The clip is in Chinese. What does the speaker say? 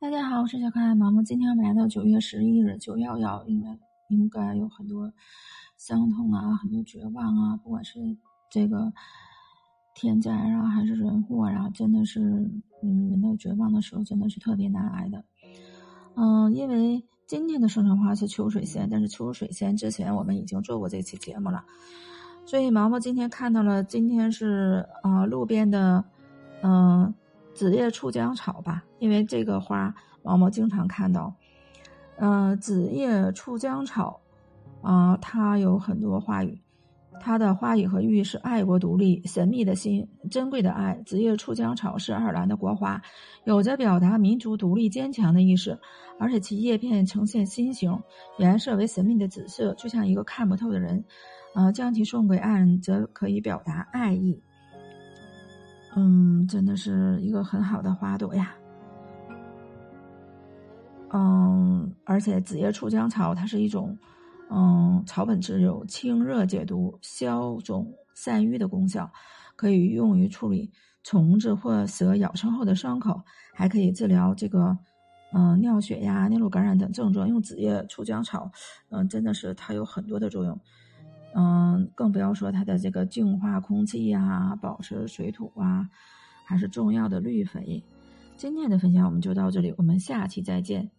大家好，我是小可爱毛毛。今天我们来到九月十一日，九幺幺，应该应该有很多伤痛啊，很多绝望啊，不管是这个天灾啊，还是人祸啊，真的是，嗯，人到绝望的时候，真的是特别难挨的。嗯，因为今天的生辰花是秋水仙，但是秋水仙之前我们已经做过这期节目了，所以毛毛今天看到了，今天是啊，路边的，紫叶触江草吧，因为这个花毛毛经常看到。嗯，紫叶触江草，啊，它有很多花语，它的花语和寓意是爱国独立、神秘的心、珍贵的爱。紫叶触江草是爱尔兰的国花，有着表达民族独立坚强的意识，而且其叶片呈现心形，颜色为神秘的紫色，就像一个看不透的人。呃，将其送给爱人，则可以表达爱意。嗯，真的是一个很好的花朵呀。嗯，而且紫叶楚江草它是一种，嗯，草本植有清热解毒、消肿散瘀的功效，可以用于处理虫子或蛇咬伤后的伤口，还可以治疗这个，嗯，尿血呀、尿路感染等症状。用紫叶楚江草，嗯，真的是它有很多的作用。嗯，不要说它的这个净化空气呀、保持水土啊，还是重要的绿肥。今天的分享我们就到这里，我们下期再见。